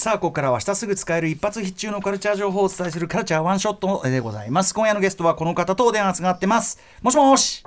さあここからは明日すぐ使える一発必中のカルチャー情報をお伝えするカルチャーワンショットでございます。今夜のゲストはこの方とお電話つがってます。もしもし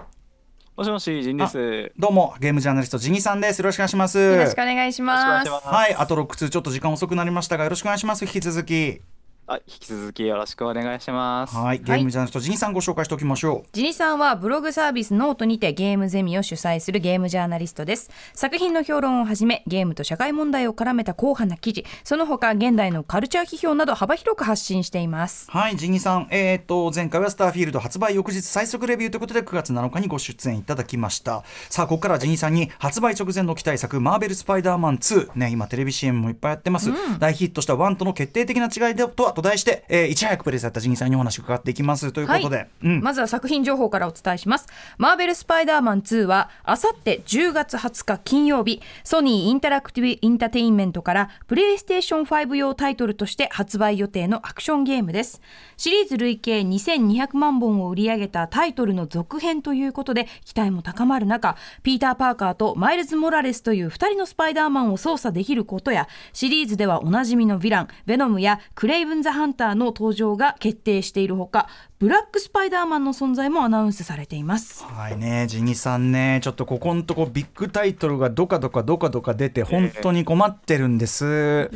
もしもし、ジンです。どうもゲームジャーナリストジニさんです。よろしくお願いします。よろしくお願いします。はいあと6通ちょっと時間遅くなりましたがよろしくお願いします。引き続きあ、引き続きよろしくお願いします。はい。ゲームジャーナリストジニさんご紹介しておきましょう。ジニさんはブログサービスノートにてゲームゼミを主催するゲームジャーナリストです。作品の評論をはじめ、ゲームと社会問題を絡めた硬派な記事、その他現代のカルチャー批評など幅広く発信しています。はい、ジニさん、えー、と前回はスターフィールド発売翌日最速レビューということで9月7日にご出演いただきました。さあここからはジニさんに発売直前の期待作「マーベル・スパイダーマン2」ね今テレビ CM もいっぱいやってます、大ヒットした1との決定的な違いでとはと題して、えーいち早くプレイされたジニさんにお話を伺っていきますということで、はいうんまずは作品情報からお伝えします。マーベル・スパイダーマン2は、あさって10月20日金曜日、ソニーインタラクティブ・インターテインメントから、プレイステーション5用タイトルとして発売予定のアクションゲームです。シリーズ累計2200万本を売り上げたタイトルの続編ということで、期待も高まる中、ピーター・パーカーとマイルズ・モラレスという2人のスパイダーマンを操作できることや、シリーズではおなじみのヴィラン、ベノムやクレイブン・ザ・ハンターの登場が決定しているほか、ブラックスパイダーマンの存在もアナウンスされています。はいね、ジニさんね、ちょっとここのとこビッグタイトルがどかどかどかどか出て、本当に困ってるんです。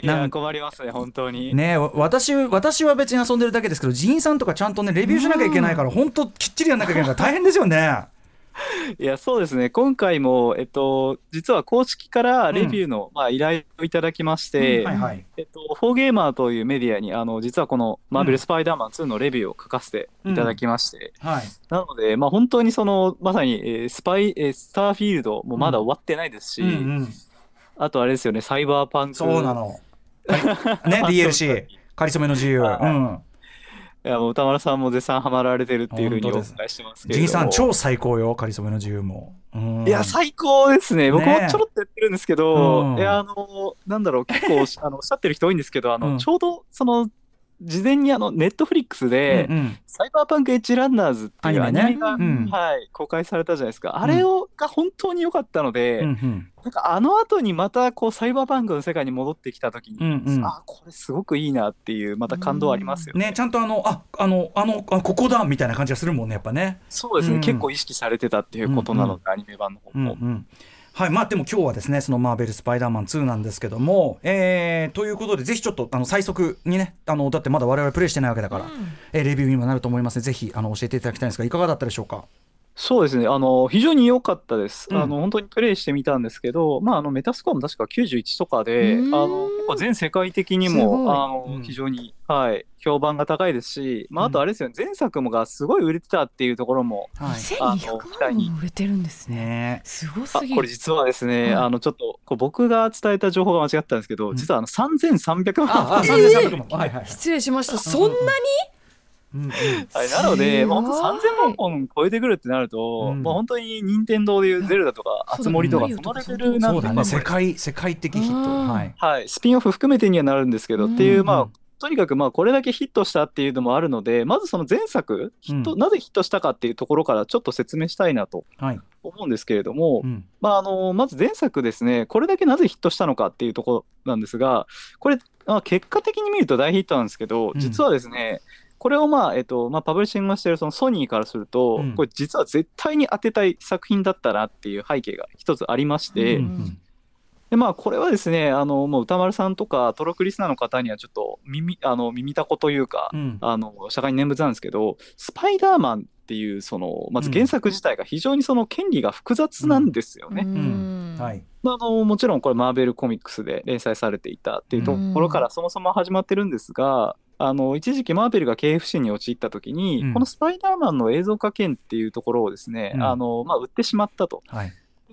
いや、なん困りますね、本当に。ねわ私私は別に遊んでるだけですけど、ジンさんとかちゃんとね、レビューしなきゃいけないから、本当、きっちりやんなきゃいけないから大変ですよね。いや、そうですね。今回も、えっと、実は公式からレビューの、まあ、依頼をいただきまして、はいはい。えっと、フォーゲーマーというメディアに、あの、実はこのマーベル・スパイダーマン2のレビューを書かせていただきまして、はい。なので、まあ、本当にその、まさに、えースパイ、えースターフィールドもまだ終わってないですし、うんうん、あとあれですよね、サイバーパンク。そうなの。ね、DLC、かりそめの自由。はいうん。いや、もう歌丸さんも絶賛ハマられてるっていうふうにお伝えしてますけれども。ジンさん、超最高よ、かりそめの自由も。うんいや、最高ですね。僕もちょろっとやってるんですけど、うんいや、あの、なんだろう、結構、あの、おっしゃってる人多いんですけど、あの、うんちょうど、その、事前にあの、ネットフリックスで、うんうん。サイバーパンクエッジランナーズっていうアニメが、うんはい、公開されたじゃないですか。あれを、が本当に良かったので、うんうん。なんかあの後にまた、こう、サイバーパンクの世界に戻ってきた時に、うんうん。あ、これすごくいいなっていう、また感動ありますよね。ね、ちゃんとあの、あ、あの、あの、あここだみたいな感じがするもんね、やっぱね。そうですね、うん結構意識されてたっていうことなので、アニメ版の方も。うんうんはいまあ、でも今日はですねそのマーベル・スパイダーマン2なんですけども、えーということでぜひちょっとあの最速にねあのだってまだ我々プレイしてないわけだから、えーレビューにもなると思います。のでぜひあの教えていただきたいんですがいかがだったでしょうか？そうですね、あの非常に良かったです、うん。あの。本当にプレイしてみたんですけど、まあ、あのメタスコアも確か91とかで、あの結構全世界的にもあの、うん。非常に、はい、評判が高いですし、まあ、うん。あとあれですよね、前作もがすごい売れてたっていうところも、はい。1200万本も売れてるんですね。ね。すごあすぎる。これ実はですね、はい。あのちょっとこう僕が伝えた情報が間違ったんですけど、うん。実はあの3300万ああえ3300万はいはい。失礼しました。そんなに？うんうん。はい、なので、まあ、本当すごい3000万本超えてくるってなると、うん。もう本当に任天堂でいうゼルダとか、そうだあつ森とか、そのとかレベルなんで、そうだね。世界世界的ヒット。うん。はい。はい、スピンオフ含めてにはなるんですけど、うん。っていう、まあうん、とにかくまあこれだけヒットしたっていうのもあるので、まずその前作、ヒットうんなぜヒットしたかっていうところからちょっと説明したいなとはい。思うんですけれども、うん。まあ、あのまず前作ですね、これだけなぜヒットしたのかっていうところなんですが、これ、まあ、結果的に見ると大ヒットなんですけど、うん。実はですね、これをまあ、えっと、まあ、パブリッシングをしているそのソニーからすると、うん。これ実は絶対に当てたい作品だったなっていう背景が一つありまして、うんうんでまあ、これはですね、あのもう歌丸さんとかトロクリスナーの方にはちょっと耳あの耳たこというか、うん。あの社会に念仏なんですけど、スパイダーマンっていうその、まず原作自体が非常にその権利が複雑なんですよね。うん。はい。まあ、あのもちろんこれ、マーベルコミックスで連載されていたっていうところからそもそも始まってるんですが、あの一時期、マーベルが経営不振に陥ったときに、うん。このスパイダーマンの映像化権っていうところをですね、うん。あのまあ、売ってしまったと。はい。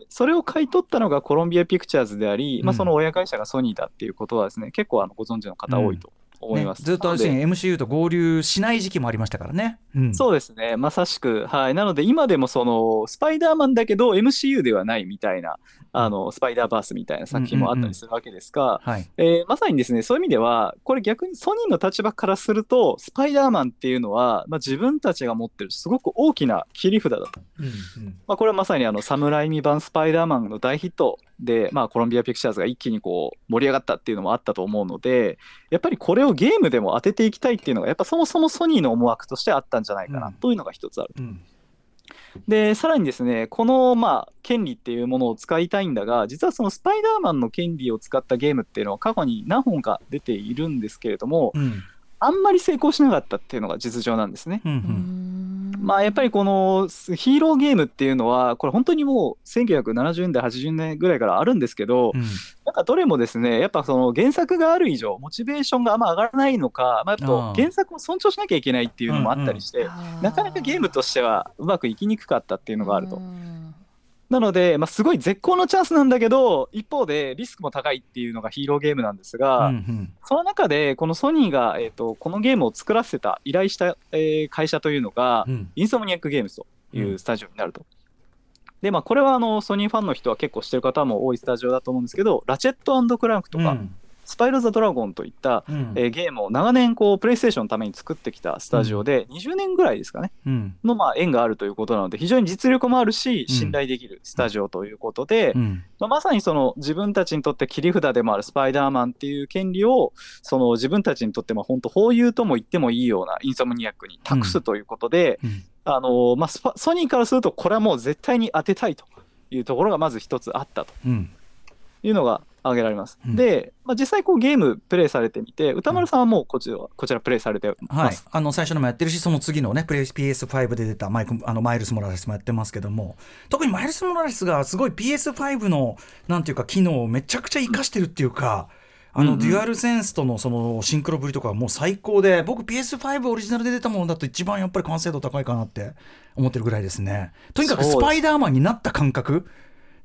それを買い取ったのがコロンビアピクチャーズであり、まあ、うん。その親会社がソニーだっていうことはですね、結構あのご存知の方多いと思います。ねずっとなの MCU と合流しない時期もありましたからね。うんそうですね、まさしく。はい。なので、今でもその、スパイダーマンだけど MCU ではないみたいな、あの、スパイダーバースみたいな作品もあったりするわけですが、はいえーまさにですね、そういう意味では、これ逆にソニーの立場からすると、スパイダーマンっていうのは、まあ、自分たちが持ってるすごく大きな切り札だと。うんうんまあ、これはまさにあの、サムライミ版スパイダーマンの大ヒットで、まあ、コロンビア・ピクチャーズが一気にこう盛り上がったっていうのもあったと思うのでやっぱりこれをゲームでも当てていきたいっていうのがやっぱそもそもソニーの思惑としてあったんじゃないかうなん。というのが一つある。うん。でさらにですねこのまあ権利っていうものを使いたいんだが実はそのスパイダーマンの権利を使ったゲームっていうのは過去に何本か出ているんですけれどもうん。あんまり成功しなかったっていうのが実情なんですね。うんううんんまあやっぱりこのヒーローゲームっていうのはこれ本当にもう1970年代80年ぐらいからあるんですけど、うんなんかどれもですねやっぱその原作がある以上モチベーションがあんま上がらないのか、まあ、やっぱ原作を尊重しなきゃいけないっていうのもあったりして、なかなかゲームとしてはうまくいきにくかったっていうのがあると。なので、まあ、すごい絶好のチャンスなんだけど一方でリスクも高いっていうのがヒーローゲームなんですが、うんその中でこのソニーが、えー、とこのゲームを作らせた依頼した、えー会社というのが、うん。インソムニアックゲームズというスタジオになると。でまあ、これはあのソニーファンの人は結構知ってる方も多いスタジオだと思うんですけど、ラチェットクランクとか、うんスパイロ・ザ・ドラゴンといった、うん。えーゲームを長年こうプレイステーションのために作ってきたスタジオで、20年ぐらいですかね、うん。のまあ縁があるということなので、非常に実力もあるし、うん。信頼できるスタジオということで、うん。まあ、まさにその自分たちにとって切り札でもあるスパイダーマンっていう権利をその自分たちにとっても本当法有とも言ってもいいようなインソムニアックに託すということで、うん。あのまあ、スパソニーからするとこれはもう絶対に当てたいというところがまず一つあったとうん。いうのが挙げられます。うん。で、まあ、実際こうゲームプレイされてみて歌丸さんはもうこちらこちらプレイされてはい。ます。、あの最初のもやってるしその次のねプレイ PS5 で出たマイクあのマイルス・モラレスもやってますけども特にマイルス・モラレスがすごい PS5 のなんていうか機能をめちゃくちゃ活かしてるっていうか、あの、うん。うんデュアルセンスとのそのシンクロぶりとかはもう最高で僕 PS5 オリジナルで出たものだと一番やっぱり完成度高いかなって思ってるぐらいですね。とにかくスパイダーマンになった感覚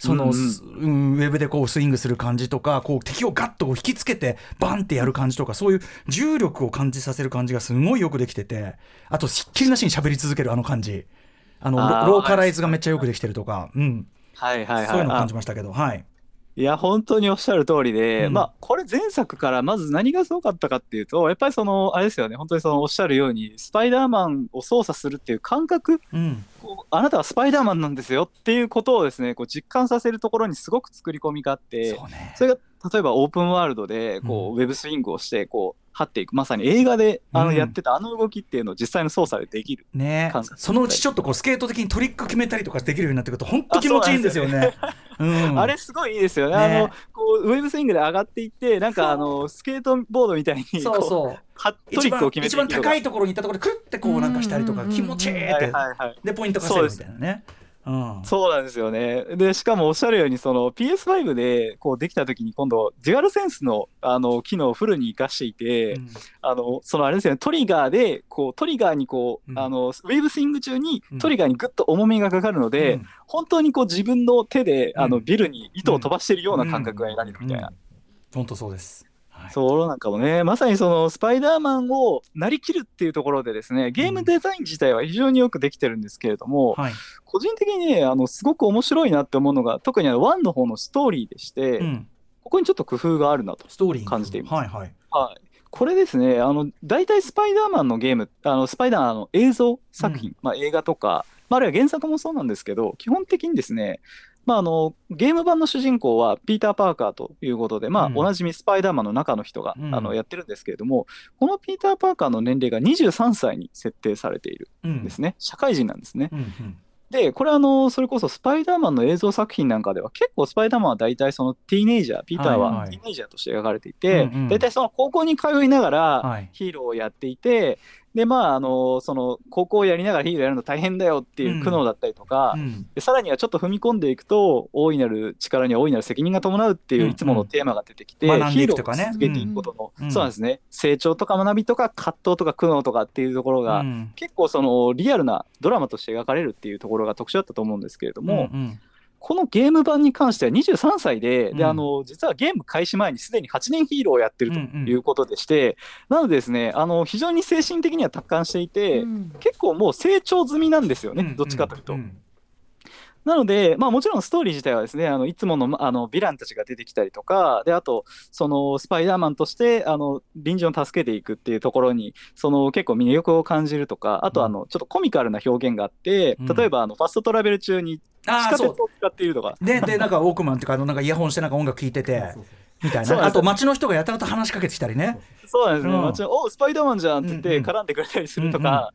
その、うんウェブでこうスイングする感じとかこう敵をガッと引きつけてバンってやる感じとかそういう重力を感じさせる感じがすごいよくできててあとひっきりなしに喋り続けるあの感じ。あのロローカライズがめっちゃよくできてるとか、うん。はいはいはい。そういうのをあ感じましたけど。はい。いや本当におっしゃる通りで、うん。まあこれ前作からまず何がすごかったかっていうとやっぱりそのあれですよね本当にそのおっしゃるようにスパイダーマンを操作するっていう感覚うん。こうあなたはスパイダーマンなんですよっていうことをですねこう実感させるところにすごく作り込みがあってそうね。それが例えばオープンワールドでこう、うウェブスイングをしてこう張っていく。まさに映画であうん。のやってたあの動きっていうのを実際の操作でできる、ね感覚。そのうちちょっとこうスケート的にトリック決めたりとかできるようになってくると本当気持ちいいんですよね。うん。あれすごいいいですよね。ねあのこうウェブスイングで上がっていってなんかあの スケートボードみたいにこそうそう。はト一番リックを決めて一番高いところに行ったところでくるってこうなんかしたりとかうん。うんうん気持ちいいって。はいはいはいでポイント稼ぐみたいなね。うん。そうなんですよね。で、しかもおっしゃるように、その PS5 でこうできたときに、今度、デュアルセンスのあの機能をフルに活かしていて、うん。あのそのあれですよね、トリガーで、こうトリガーにこう、うん。あのウェーブスイング中にうん。トリガーにぐっと重みがかかるので、うん。本当にこう自分の手であうん。のビルに糸を飛ばしているような感覚が得られるみたいな。うん。本当そうです。はい。そうなんかもね、まさにそのスパイダーマンをなりきるっていうところでですね、ゲームデザイン自体は非常によくできてるんですけれども、はい。個人的にね、あのすごく面白いなって思うのが、特にあの1の方のストーリーでして、うん。ここにちょっと工夫があるなと。ストーリー感じています。はいはい。はい、これですね、あの大体スパイダーマンのゲーム、あのスパイダーマンの映像作品、うまあ、映画とか、まあ、あるいは原作もそうなんですけど、基本的にですね、まあ、あのゲーム版の主人公はピーター・パーカーということで、まあうん。おなじみスパイダーマンの中の人が、うん。あのやってるんですけれども、このピーター・パーカーの年齢が23歳に設定されているうんんですね、社会人なんですね。うんうん。で、これあの、それこそスパイダーマンの映像作品なんかでは、結構スパイダーマンは大体そのティーネイジャー、ピーターはいはい。はティーネイジャーとして描かれていて、うんうん。大体その高校に通いながらはい。ヒーローをやっていて、で、まあ、あの、その高校をやりながらヒーローやるの大変だよっていう苦悩だったりとか、うん。でさらにはちょっと踏み込んでいくと、大いなる力には大いなる責任が伴うっていううん。いつものテーマが出てきて、学んでヒーローいくとかね。を続けていくことの、うん。そうなんですね、成長とか学びとか葛藤とか苦悩とかっていうところが、うん。結構そのリアルなドラマとして描かれるっていうところが特徴だったと思うんですけれども、うんうんこのゲーム版に関しては23歳で、でうん。あの実はゲーム開始前にすでに8年ヒーローをやってるとうんうん。いうことでして、なのでですねあの非常に精神的には達観していて、うん。結構もう成長済みなんですよね、うん。どっちかというと。んなので、まあ、もちろんストーリー自体はですね、あのいつものあのヴィランたちが出てきたりとか、であと、そのスパイダーマンとしてあの隣人を助けていくっていうところに、その結構魅力を感じるとか、あとあの、ちょっとコミカルな表現があって、うん。例えばあのファストトラベル中に地下鉄を使っているとか、ででなんかウォークマンっていうかあのなんかイヤホンしてなんか音楽聴いててみたいそうなんです。なあと街の人がやたらと話しかけてきたりね。そうなんですね、うん。街のおスパイダーマンじゃんって言って絡んでくれたりするとか、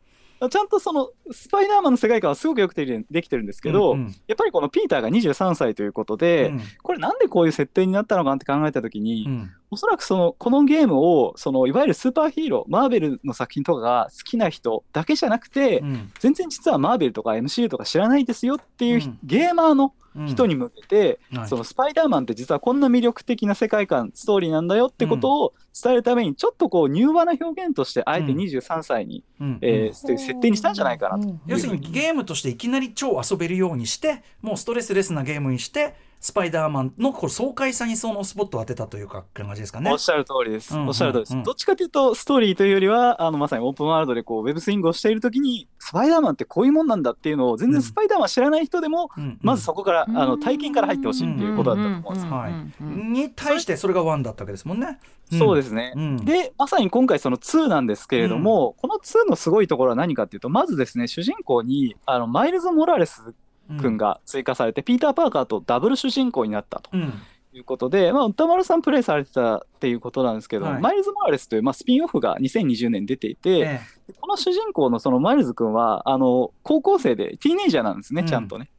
ちゃんとそのスパイダーマンの世界観はすごくよくできてできてるんですけど、うんうん。やっぱりこのピーターが23歳ということで、うん。これなんでこういう設定になったのかなって考えたときに、うん。おそらくそのこのゲームをそのいわゆるスーパーヒーローマーベルの作品とかが好きな人だけじゃなくて、うん。全然実はマーベルとか MCU とか知らないですよっていう、うん。ゲーマーのうん人に向けて、はい。そのスパイダーマンって実はこんな魅力的な世界観ストーリーなんだよってことを伝えるためにちょっとこう柔和な表現としてあえてうん。23歳に、うん。えー設設定にしたんじゃないかなと。要するにゲームとしていきなり超遊べるようにしてもうストレスレスなゲームにしてスパイダーマンのこう爽快さにそのスポットを当てたというか感じですかねおっ。しゃる通りです。うんおっしゃる通りです。うんどっちかというと、ストーリーというよりは、あのまさにオープンワールドでこうウェブスイングをしているときに、スパイダーマンってこういうもんなんだっていうのを、全然スパイダーマン知らない人でも、うんうんまずそこから、あの体験から入ってほしいっていうことだったと思うんです。はいに対してそれが1だったわけですもんね。そうですね。うんで、まさに今回その2なんですけれども、この2のすごいところは何かっていうと、まずですね、主人公に、あの、マイルズ・モラレス君が追加されて、ピーター・パーカーとダブル主人公になったと。うん。いうことで、まあ、宇多丸さんプレイされてたっていうことなんですけど、はい。マイルズ・モラレスという、まあ、スピンオフが2020年出ていて、えこの主人公のそのマイルズ君はあの高校生でティーネイジャーなんですね、うん。ちゃんとね。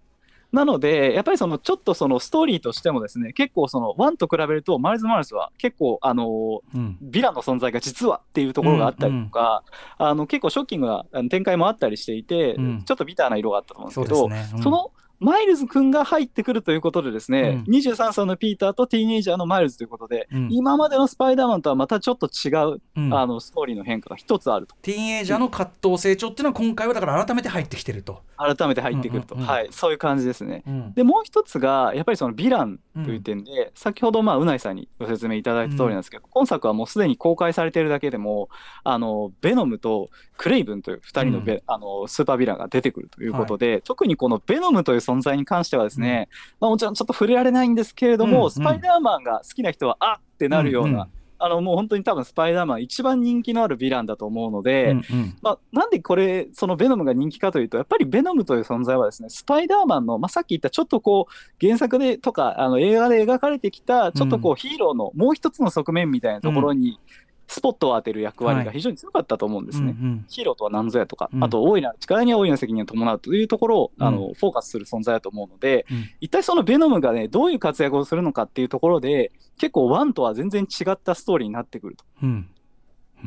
なので、やっぱりそのちょっとそのストーリーとしてもですね、結構その1と比べると、マイルズ・モラレスは結構あのえうん。ヴィランの存在が実はっていうところがあったりとか、あの結構ショッキングな展開もあったりしていて、うん。ちょっとビターな色があったと思うんですそうけど、ですね。うん。そのマイルズ君が入ってくるということでですね、うん。23歳のピーターとティーネイジャーのマイルズということで、うん。今までのスパイダーマンとはまたちょっと違う、うん。あのストーリーの変化が一つあると。ティーンエイジャーの葛藤成長っていうのは今回はだから改めて入ってきてると。改めて入ってくると、うんうんうん。はい、そういう感じですね。うん。でもう一つがやっぱりそのヴィランという点で、先ほどまあうないさんにご説明いただいた通りなんですけど、今作はもうすでに公開されているだけでもあのベノムとクレイブンという2人のベ、あのスーパーヴィランが出てくるということで、特にこのベノムという存在に関してはですね、まあ、もちろんちょっと触れられないんですけれども、うんうん。スパイダーマンが好きな人はあっってなるような、うんうん。あのもう本当に多分スパイダーマン一番人気のあるヴィランだと思うので、うんうん。まあ、なんでこれ、そのベノムが人気かというと、やっぱりベノムという存在はですね、スパイダーマンの、まあ、さっき言ったちょっとこう、原作でとか、あの映画で描かれてきた、ちょっとこう、ヒーローのもう一つの側面みたいなところに、スポットを当てる役割が非常に強かったと思うんですね。うんヒーローとは何ぞやとか、うん。あと大いな力には大いな責任を伴うというところを、あのフォーカスする存在だと思うので、うん。一体そのベノムがね、どういう活躍をするのかっていうところで、結構1とは全然違ったストーリーになってくると。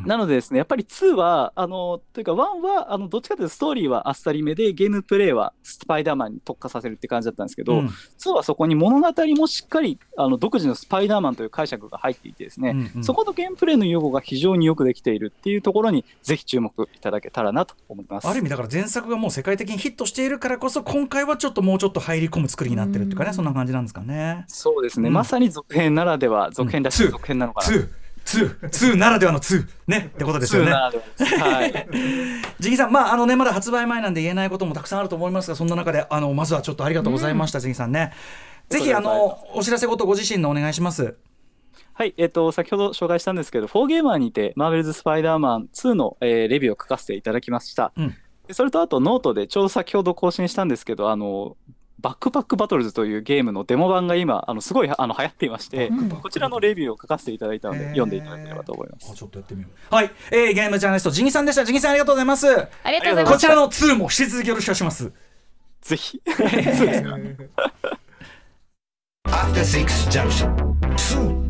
うん。なのでですね、やっぱり2は、あの、というか1は、あの、どっちかというとストーリーはあっさりめで、ゲームプレイはスパイダーマンに特化させるって感じだったんですけど、うん。2はそこに物語もしっかり、あの、独自のスパイダーマンという解釈が入っていてですね、うんうん。そことゲームプレイの融合が非常によくできているっていうところに、ぜひ注目いただけたらなと思います。ある意味だから前作がもう世界的にヒットしているからこそ今回はちょっともうちょっと入り込む作りになってるっていうかねそんな感じなんですかね。そうですね、うん。まさに続編ならでは、続編だし、うん。続編なのかな。2、2、2ならではの2ね。ってことですよ2ねはい。ジギさん、まああのね、まだ発売前なんで言えないこともたくさんあると思いますが、そんな中で、あのまずはちょっとありがとうございました、ジギさんね。ぜひあのお知らせごとご自身のお願いします。はい、えっ、と、先ほど紹介したんですけど、フォーゲーマーにて、マーベルズ・スパイダーマン2の、えーレビューを書かせていただきました。うん。でそれとあと、ノートで、ちょうど先ほど更新したんですけど、あの、 Backpack Battles というゲームのデモ版が今、あのすごいあの流行っていまして、うんこちらのレビューを書かせていただいたので、読んでいただければと思います。あちょっとやってみよう。はい、えー、ゲームジャーナリストジニさんでした。ジニさんありがとうございます。ありがとうございますこちらの2も引き続きよろしくお願いします。ぜひ。そうですか。After Six Junction.